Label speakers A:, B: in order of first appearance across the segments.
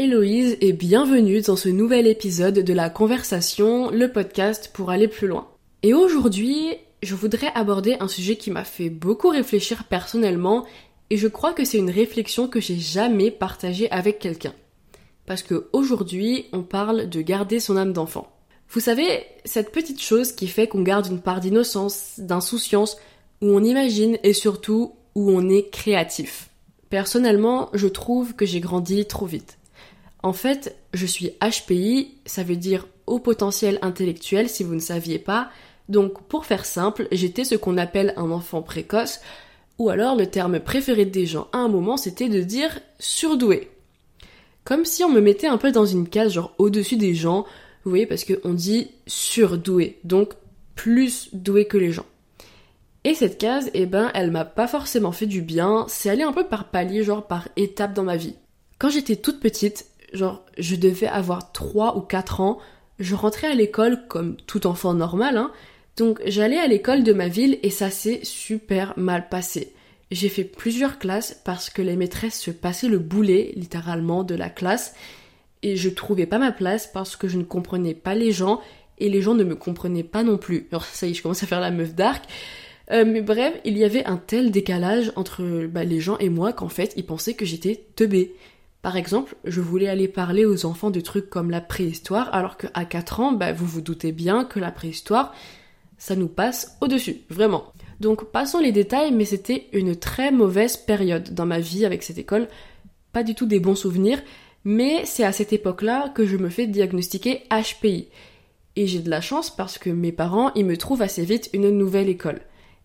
A: Héloïse et bienvenue dans ce nouvel épisode de la conversation, le podcast pour aller plus loin. Et aujourd'hui, je voudrais aborder un sujet qui m'a fait beaucoup réfléchir personnellement et je crois que c'est une réflexion que j'ai jamais partagée avec quelqu'un. Parce que aujourd'hui, on parle de garder son âme d'enfant. Vous savez, cette petite chose qui fait qu'on garde une part d'innocence, d'insouciance, où on imagine et surtout où on est créatif. Personnellement, je trouve que j'ai grandi trop vite. En fait, je suis HPI, ça veut dire haut potentiel intellectuel si vous ne saviez pas. Donc, pour faire simple, j'étais ce qu'on appelle un enfant précoce, ou alors le terme préféré des gens à un moment, c'était de dire surdoué. Comme si on me mettait un peu dans une case, genre au-dessus des gens, vous voyez, parce qu'on dit surdoué, donc plus doué que les gens. Et cette case, eh ben, elle m'a pas forcément fait du bien, c'est allé un peu par palier, genre par étape dans ma vie. Quand j'étais toute petite, genre, je devais avoir 3 ou 4 ans, je rentrais à l'école comme tout enfant normal, hein, donc j'allais à l'école de ma ville et ça s'est super mal passé. J'ai fait plusieurs classes parce que les maîtresses se passaient le boulet, littéralement, de la classe, et je trouvais pas ma place parce que je ne comprenais pas les gens et les gens ne me comprenaient pas non plus. Alors ça y est, je commence à faire la meuf d'arc. Euh, mais bref, il y avait un tel décalage entre bah, les gens et moi qu'en fait, ils pensaient que j'étais teubée. Par exemple, je voulais aller parler aux enfants de trucs comme la préhistoire, alors qu'à 4 ans, bah, vous vous doutez bien que la préhistoire, ça nous passe au-dessus, vraiment. Donc passons les détails, mais c'était une très mauvaise période dans ma vie avec cette école. Pas du tout des bons souvenirs, mais c'est à cette époque-là que je me fais diagnostiquer HPI. Et j'ai de la chance parce que mes parents, ils me trouvent assez vite une nouvelle école.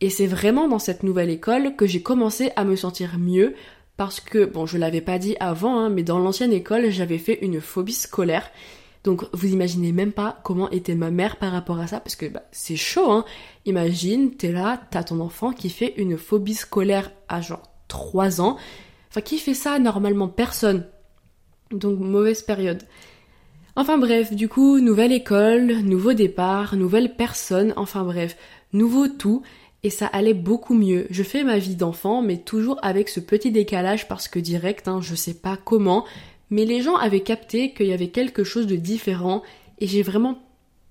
A: Et c'est vraiment dans cette nouvelle école que j'ai commencé à me sentir mieux parce que, bon, je l'avais pas dit avant, hein, mais dans l'ancienne école, j'avais fait une phobie scolaire. Donc vous imaginez même pas comment était ma mère par rapport à ça, parce que bah, c'est chaud, hein. Imagine, t'es là, t'as ton enfant qui fait une phobie scolaire à genre 3 ans. Enfin, qui fait ça normalement? Personne. Donc mauvaise période. Enfin bref, du coup, nouvelle école, nouveau départ, nouvelle personne, enfin bref, nouveau tout et ça allait beaucoup mieux. Je fais ma vie d'enfant, mais toujours avec ce petit décalage parce que direct, hein, je sais pas comment, mais les gens avaient capté qu'il y avait quelque chose de différent et j'ai vraiment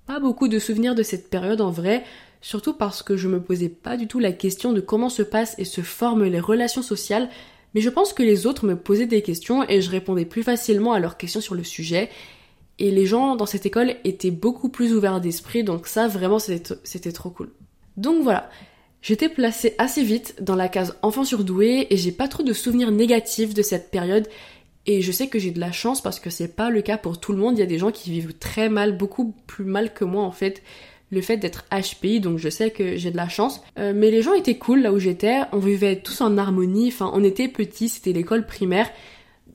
A: pas beaucoup de souvenirs de cette période en vrai, surtout parce que je me posais pas du tout la question de comment se passent et se forment les relations sociales, mais je pense que les autres me posaient des questions et je répondais plus facilement à leurs questions sur le sujet. Et les gens dans cette école étaient beaucoup plus ouverts d'esprit, donc ça vraiment c'était trop cool. Donc voilà, J'étais placée assez vite dans la case enfant surdoué et j'ai pas trop de souvenirs négatifs de cette période et je sais que j'ai de la chance parce que c'est pas le cas pour tout le monde. Il y a des gens qui vivent très mal, beaucoup plus mal que moi en fait, le fait d'être HPI, donc je sais que j'ai de la chance. Euh, mais les gens étaient cool là où j'étais, on vivait tous en harmonie, enfin on était petits, c'était l'école primaire,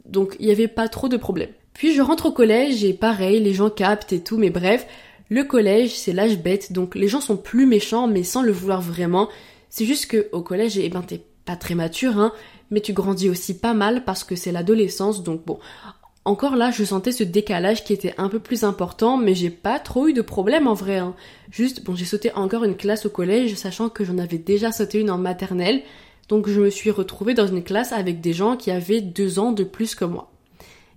A: donc il y avait pas trop de problèmes. Puis je rentre au collège et pareil, les gens captent et tout, mais bref, le collège, c'est l'âge bête, donc les gens sont plus méchants, mais sans le vouloir vraiment. C'est juste que au collège, eh ben t'es pas très mature, hein, mais tu grandis aussi pas mal parce que c'est l'adolescence, donc bon. Encore là, je sentais ce décalage qui était un peu plus important, mais j'ai pas trop eu de problème en vrai. Hein. Juste, bon, j'ai sauté encore une classe au collège, sachant que j'en avais déjà sauté une en maternelle, donc je me suis retrouvée dans une classe avec des gens qui avaient deux ans de plus que moi.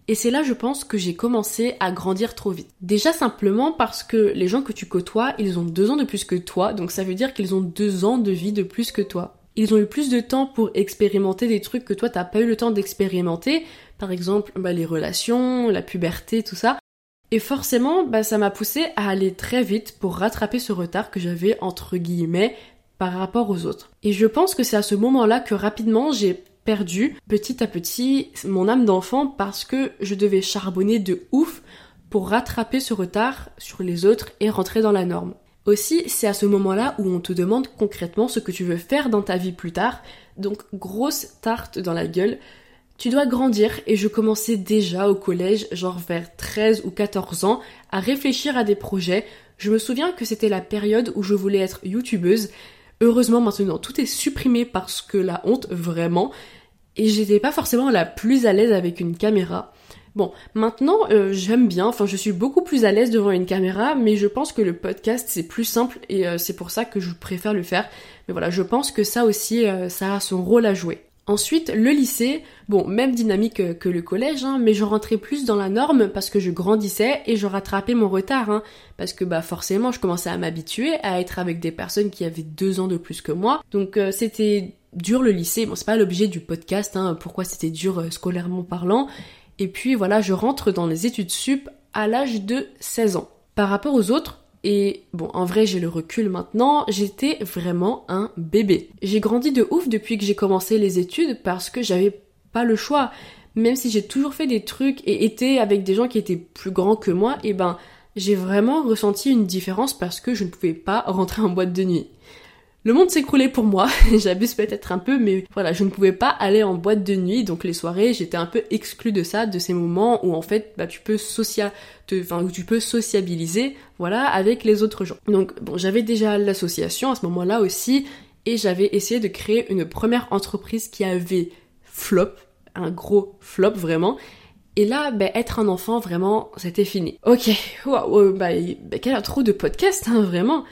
A: Et c'est là, je pense, que j'ai commencé à grandir trop vite. Déjà simplement parce que les gens que tu côtoies, ils ont deux ans de plus que toi, donc ça veut dire qu'ils ont deux ans de vie de plus que toi. Ils ont eu plus de temps pour expérimenter des trucs que toi t'as pas eu le temps d'expérimenter, par exemple bah, les relations, la puberté, tout ça. Et forcément, bah, ça m'a poussé à aller très vite pour rattraper ce retard que j'avais entre guillemets par rapport aux autres. Et je pense que c'est à ce moment-là que rapidement j'ai perdu petit à petit mon âme d'enfant parce que je devais charbonner de ouf pour rattraper ce retard sur les autres et rentrer dans la norme. Aussi, c'est à ce moment-là où on te demande concrètement ce que tu veux faire dans ta vie plus tard, donc grosse tarte dans la gueule. Tu dois grandir et je commençais déjà au collège, genre vers 13 ou 14 ans, à réfléchir à des projets. Je me souviens que c'était la période où je voulais être youtubeuse. Heureusement maintenant tout est supprimé parce que la honte vraiment et j'étais pas forcément la plus à l'aise avec une caméra. Bon, maintenant euh, j'aime bien, enfin je suis beaucoup plus à l'aise devant une caméra, mais je pense que le podcast c'est plus simple et euh, c'est pour ça que je préfère le faire. Mais voilà, je pense que ça aussi, euh, ça a son rôle à jouer. Ensuite, le lycée, bon, même dynamique que le collège, hein, mais je rentrais plus dans la norme parce que je grandissais et je rattrapais mon retard, hein, parce que bah forcément, je commençais à m'habituer à être avec des personnes qui avaient deux ans de plus que moi. Donc euh, c'était dur le lycée. Bon, c'est pas l'objet du podcast, hein, pourquoi c'était dur euh, scolairement parlant. Et puis voilà, je rentre dans les études sup à l'âge de 16 ans. Par rapport aux autres, et bon, en vrai, j'ai le recul maintenant, j'étais vraiment un bébé. J'ai grandi de ouf depuis que j'ai commencé les études parce que j'avais pas le choix. Même si j'ai toujours fait des trucs et été avec des gens qui étaient plus grands que moi, et eh ben, j'ai vraiment ressenti une différence parce que je ne pouvais pas rentrer en boîte de nuit. Le monde s'écroulait pour moi, j'abuse peut-être un peu, mais voilà, je ne pouvais pas aller en boîte de nuit, donc les soirées, j'étais un peu exclue de ça, de ces moments où en fait, bah, tu peux social, enfin, où tu peux sociabiliser, voilà, avec les autres gens. Donc bon, j'avais déjà l'association à ce moment-là aussi, et j'avais essayé de créer une première entreprise qui avait flop, un gros flop vraiment. Et là, bah, être un enfant, vraiment, c'était fini. Ok, waouh, bah, bah, quel trop de podcasts, hein, vraiment.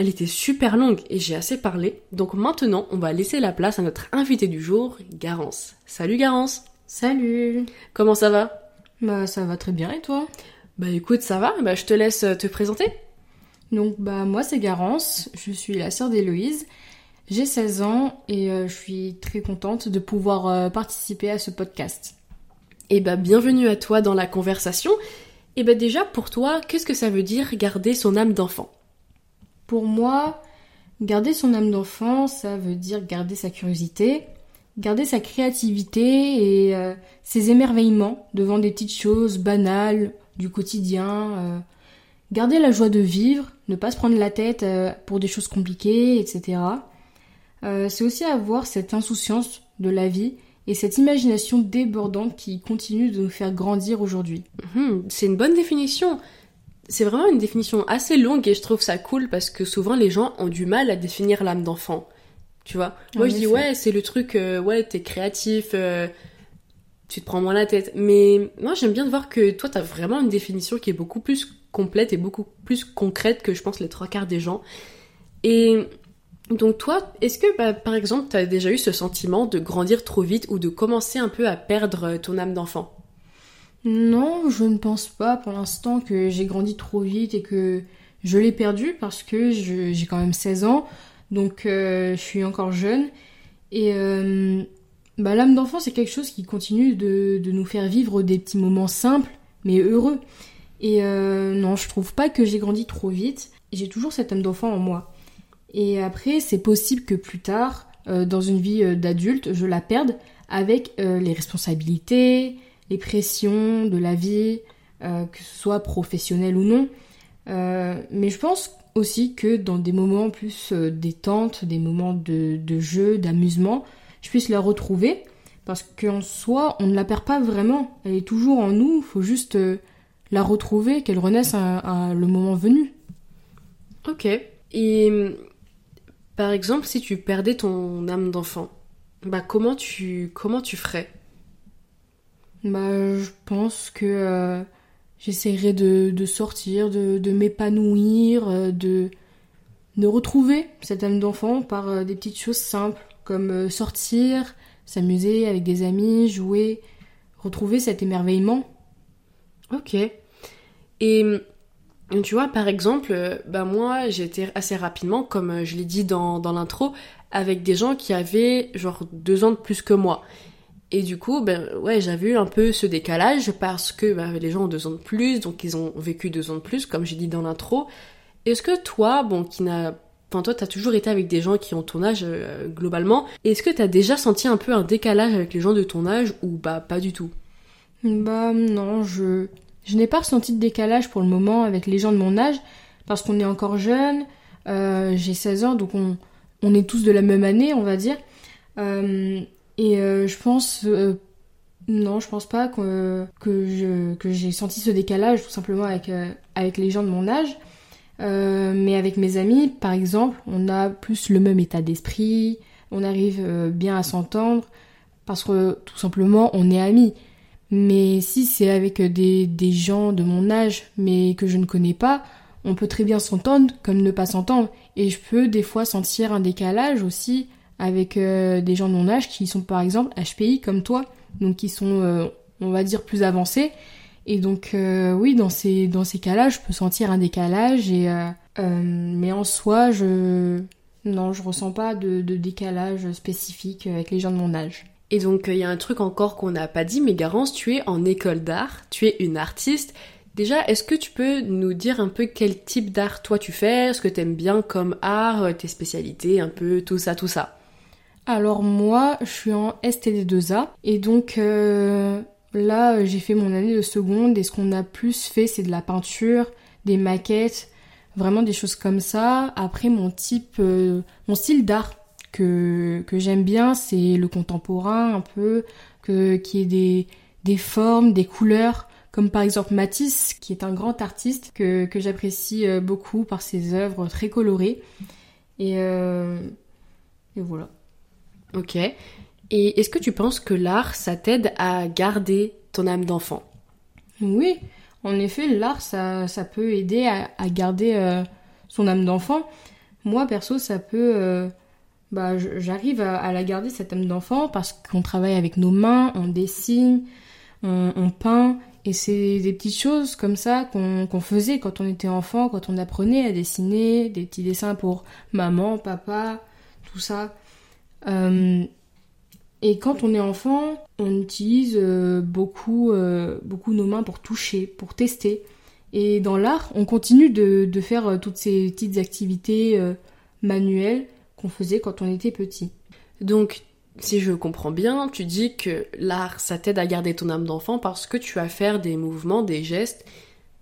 A: Elle était super longue et j'ai assez parlé, donc maintenant on va laisser la place à notre invité du jour, Garance. Salut Garance.
B: Salut.
A: Comment ça va?
B: Bah ça va très bien et toi?
A: Bah écoute ça va, bah je te laisse te présenter.
B: Donc bah moi c'est Garance, je suis la sœur d'Héloïse, j'ai 16 ans et euh, je suis très contente de pouvoir euh, participer à ce podcast.
A: Et bah bienvenue à toi dans la conversation. Et bah déjà pour toi, qu'est-ce que ça veut dire garder son âme d'enfant?
B: Pour moi, garder son âme d'enfant, ça veut dire garder sa curiosité, garder sa créativité et euh, ses émerveillements devant des petites choses banales du quotidien, euh, garder la joie de vivre, ne pas se prendre la tête euh, pour des choses compliquées, etc. c'est aussi avoir cette insouciance de la vie et cette imagination débordante qui continue de nous faire grandir aujourd'hui.
A: Mhm, c'est une bonne définition c'est vraiment une définition assez longue et je trouve ça cool parce que souvent les gens ont du mal à définir l'âme d'enfant. Tu vois? Moi je dis ouais, c'est le truc, euh, ouais, t'es créatif, euh, tu te prends moins la tête. Mais moi j'aime bien de voir que toi t'as vraiment une définition qui est beaucoup plus complète et beaucoup plus concrète que je pense les trois quarts des gens. Et donc toi, est-ce que bah, par exemple t'as déjà eu ce sentiment de grandir trop vite ou de commencer un peu à perdre ton âme d'enfant?
B: Non, je ne pense pas pour l'instant que j'ai grandi trop vite et que je l'ai perdu parce que j'ai quand même 16 ans, donc euh, je suis encore jeune. Et euh, bah, l'âme d'enfant, c'est quelque chose qui continue de, nous faire vivre des petits moments simples, mais heureux. Et euh, non, je trouve pas que j'ai grandi trop vite. J'ai toujours cette âme d'enfant en moi. Et après, c'est possible que plus tard, dans une vie d'adulte, je la perde avec les responsabilités, les pressions de la vie, euh, que ce soit professionnel ou non. Euh, mais je pense aussi que dans des moments plus euh, détente, des moments de, jeu, d'amusement, je puisse la retrouver. Parce qu'en soi, on ne la perd pas vraiment. Elle est toujours en nous. Il faut juste la retrouver, qu'elle renaisse à, le moment venu.
A: Ok. Et par exemple, si tu perdais ton âme d'enfant, bah comment tu comment tu ferais?
B: Bah, je pense que euh, j'essaierai de, sortir, de, m'épanouir, euh, de, de retrouver cette âme d'enfant par euh, des petites choses simples, comme sortir, s'amuser avec des amis, jouer, retrouver cet émerveillement.
A: Ok. Et tu vois, par exemple, bah moi, j'étais assez rapidement, comme je l'ai dit dans, dans l'intro, avec des gens qui avaient genre deux ans de plus que moi. Et du coup, ben ouais, j'avais eu un peu ce décalage parce que ben, les gens ont deux ans de plus, donc ils ont vécu deux ans de plus, comme j'ai dit dans l'intro. Est-ce que toi, bon, qui n'a Enfin, toi, t'as toujours été avec des gens qui ont ton âge euh, globalement. Est-ce que t'as déjà senti un peu un décalage avec les gens de ton âge ou bah pas du tout?
B: Bah non, je je n'ai pas ressenti de décalage pour le moment avec les gens de mon âge parce qu'on est encore jeunes. Euh, j'ai 16 ans, donc on on est tous de la même année, on va dire. Euh, et euh, je pense euh, non, je pense pas que, que, j'ai senti ce décalage tout simplement avec, euh, avec les gens de mon âge. mais avec mes amis, par exemple, on a plus le même état d'esprit, on arrive bien à s'entendre, parce que tout simplement on est amis. Mais si c'est avec des, des, gens de mon âge, mais que je ne connais pas, on peut très bien s'entendre comme ne pas s'entendre. Et je peux des fois sentir un décalage aussi avec des gens de mon âge qui sont par exemple HPI comme toi, donc qui sont, on va dire, plus avancés. Et donc oui, dans ces, dans ces cas-là, je peux sentir un décalage, et, mais en soi, je... Non, je ressens pas de, de décalage spécifique avec les gens de mon âge.
A: Et donc, il y a un truc encore qu'on n'a pas dit, mais Garance, tu es en école d'art, tu es une artiste. Déjà, est-ce que tu peux nous dire un peu quel type d'art toi tu fais, ce que tu aimes bien comme art, tes spécialités, un peu tout ça, tout ça?
B: Alors moi, je suis en STD2A et donc euh, là, j'ai fait mon année de seconde et ce qu'on a plus fait, c'est de la peinture, des maquettes, vraiment des choses comme ça. Après, mon type, euh, mon style d'art que, que j'aime bien, c'est le contemporain un peu, qui est des, des formes, des couleurs, comme par exemple Matisse, qui est un grand artiste que, que j'apprécie euh, beaucoup par ses œuvres très colorées. Et, et voilà.
A: Ok. Et est-ce que tu penses que l'art, ça t'aide à garder ton âme d'enfant?
B: Oui, en effet, l'art, ça, peut aider à, garder euh, son âme d'enfant. Moi, perso, ça peut bah, j'arrive à, la garder cette âme d'enfant parce qu'on travaille avec nos mains, on dessine, on, peint, et c'est des petites choses comme ça qu'on faisait quand on était enfant, quand on apprenait à dessiner, des petits dessins pour maman, papa, tout ça. Euh, et quand on est enfant, on utilise euh, beaucoup, euh, beaucoup nos mains pour toucher, pour tester. Et dans l'art, on continue de, de, faire toutes ces petites activités manuelles qu'on faisait quand on était petit.
A: Donc, si je comprends bien, tu dis que l'art, ça t'aide à garder ton âme d'enfant parce que tu vas faire des mouvements, des gestes,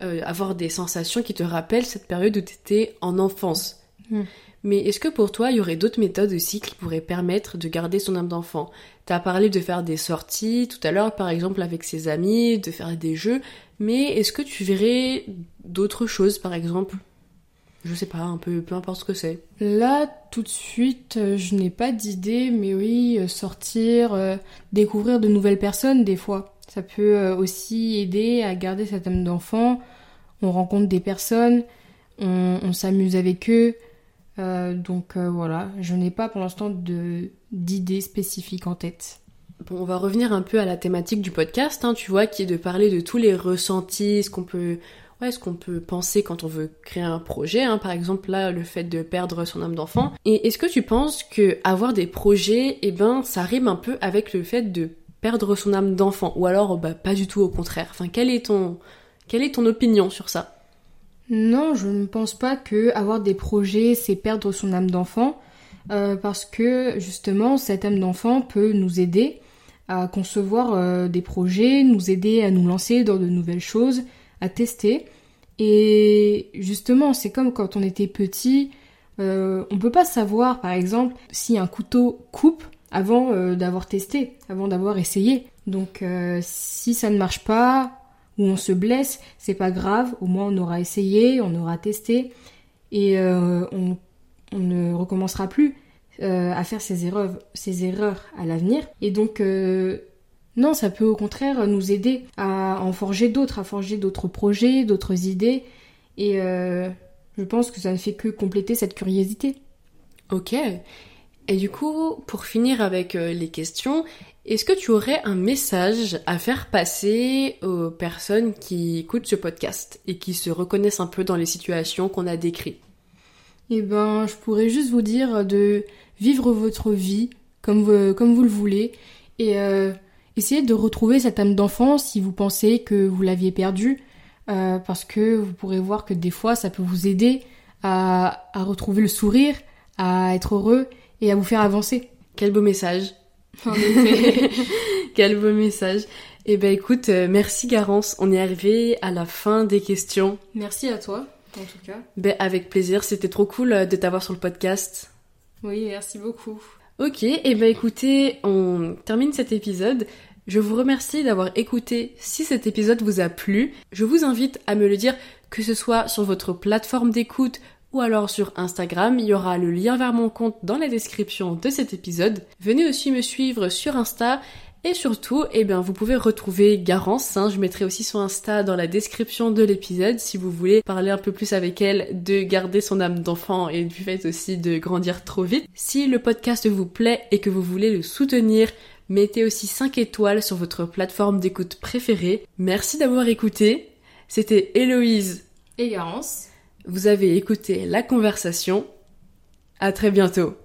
A: euh, avoir des sensations qui te rappellent cette période où tu étais en enfance. Hmm. Mais est-ce que pour toi, il y aurait d'autres méthodes aussi qui pourraient permettre de garder son âme d'enfant? Tu as parlé de faire des sorties tout à l'heure, par exemple avec ses amis, de faire des jeux, mais est-ce que tu verrais d'autres choses, par exemple? Je sais pas, un peu, peu importe ce que c'est.
B: Là, tout de suite, euh, je n'ai pas d'idée, mais oui, euh, sortir, euh, découvrir de nouvelles personnes des fois. Ça peut aussi aider à garder cette âme d'enfant. On rencontre des personnes, on, s'amuse avec eux. Donc voilà, je n'ai pas pour l'instant d'idées spécifiques en tête.
A: Bon, on va revenir un peu à la thématique du podcast, hein, tu vois, qui est de parler de tous les ressentis, ce qu'on peut ouais, ce qu'on peut penser quand on veut créer un projet, hein, par exemple là le fait de perdre son âme d'enfant. Et est-ce que tu penses que avoir des projets, eh ben ça rime un peu avec le fait de perdre son âme d'enfant, ou alors bah pas du tout au contraire. Enfin, quelle est ton quelle est ton opinion sur ça?
B: Non, je ne pense pas que avoir des projets c'est perdre son âme d'enfant, euh, parce que justement cette âme d'enfant peut nous aider à concevoir euh, des projets, nous aider à nous lancer dans de nouvelles choses à tester. Et justement, c'est comme quand on était petit, euh, on peut pas savoir, par exemple, si un couteau coupe avant euh, d'avoir testé, avant d'avoir essayé. Donc, si ça ne marche pas ou on se blesse, c'est pas grave. Au moins, on aura essayé, on aura testé et on, on, ne recommencera plus à faire ces erreurs, ces erreurs à l'avenir. Et donc, non, ça peut au contraire nous aider à en forger d'autres, à forger d'autres projets, d'autres idées. Et euh, je pense que ça ne fait que compléter cette curiosité.
A: Ok. Et du coup, pour finir avec euh, les questions, est-ce que tu aurais un message à faire passer aux personnes qui écoutent ce podcast et qui se reconnaissent un peu dans les situations qu'on a décrites?
B: Eh ben, je pourrais juste vous dire de vivre votre vie comme vous, comme vous le voulez et euh, Essayez de retrouver cette âme d'enfant si vous pensez que vous l'aviez perdue, euh, parce que vous pourrez voir que des fois ça peut vous aider à, retrouver le sourire, à être heureux et à vous faire avancer.
A: Quel beau message. Quel beau message. Eh ben écoute, euh, merci Garance, on est arrivé à la fin des questions.
B: Merci à toi, en tout cas.
A: Ben avec plaisir, c'était trop cool euh, de t'avoir sur le podcast.
B: Oui, merci beaucoup.
A: Ok, et eh ben écoutez, on termine cet épisode. Je vous remercie d'avoir écouté. Si cet épisode vous a plu, je vous invite à me le dire que ce soit sur votre plateforme d'écoute ou alors sur Instagram, il y aura le lien vers mon compte dans la description de cet épisode. Venez aussi me suivre sur Insta Et surtout, eh bien, vous pouvez retrouver Garance, hein, je mettrai aussi son Insta dans la description de l'épisode si vous voulez parler un peu plus avec elle de garder son âme d'enfant et du fait aussi de grandir trop vite. Si le podcast vous plaît et que vous voulez le soutenir, mettez aussi 5 étoiles sur votre plateforme d'écoute préférée. Merci d'avoir écouté. C'était Héloïse
B: et Garance.
A: Vous avez écouté la conversation. À très bientôt.